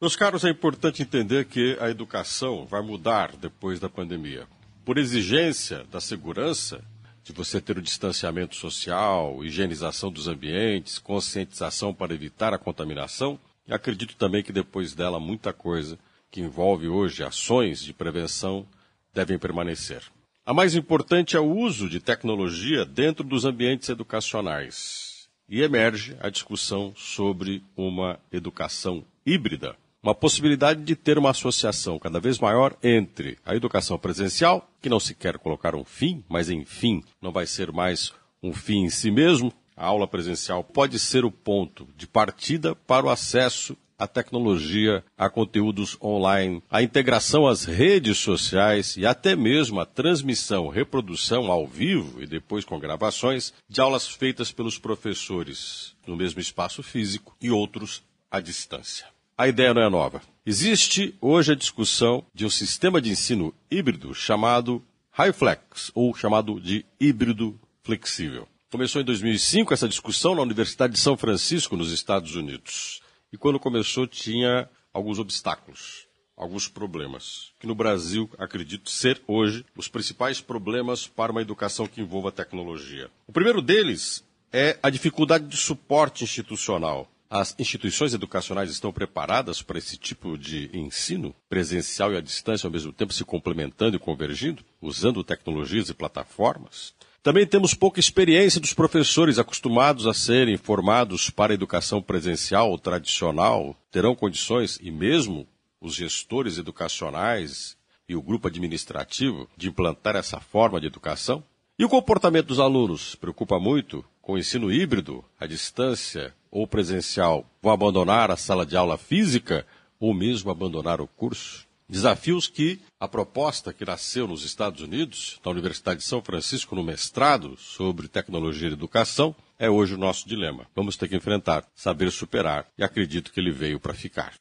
Meus caros, é importante entender que a educação vai mudar depois da pandemia. Por exigência da segurança, de você ter o distanciamento social, higienização dos ambientes, conscientização para evitar a contaminação, e acredito também que depois dela muita coisa que envolve hoje ações de prevenção devem permanecer. A mais importante é o uso de tecnologia dentro dos ambientes educacionais. E emerge a discussão sobre uma educação híbrida, uma possibilidade de ter uma associação cada vez maior entre a educação presencial, que não se quer colocar um fim, mas enfim, não vai ser mais um fim em si mesmo. A aula presencial pode ser o ponto de partida para o acesso à tecnologia, a conteúdos online, a integração às redes sociais e até mesmo a transmissão, reprodução ao vivo e depois com gravações de aulas feitas pelos professores no mesmo espaço físico e outros à distância. A ideia não é nova. Existe hoje a discussão de um sistema de ensino híbrido chamado HighFlex, ou chamado de híbrido flexível. Começou em 2005 essa discussão na Universidade de São Francisco, nos Estados Unidos. E quando começou, tinha alguns obstáculos, alguns problemas, que no Brasil acredito ser hoje os principais problemas para uma educação que envolva tecnologia. O primeiro deles é a dificuldade de suporte institucional. As instituições educacionais estão preparadas para esse tipo de ensino presencial e à distância, ao mesmo tempo se complementando e convergindo, usando tecnologias e plataformas? Também temos pouca experiência dos professores acostumados a serem formados para a educação presencial ou tradicional, terão condições, e mesmo os gestores educacionais e o grupo administrativo, de implantar essa forma de educação? E o comportamento dos alunos preocupa muito com o ensino híbrido, à distância ou presencial, vão abandonar a sala de aula física ou mesmo abandonar o curso? Desafios que a proposta que nasceu nos Estados Unidos, na Universidade de São Francisco, no mestrado sobre tecnologia e educação, é hoje o nosso dilema. Vamos ter que enfrentar, saber superar e acredito que ele veio para ficar.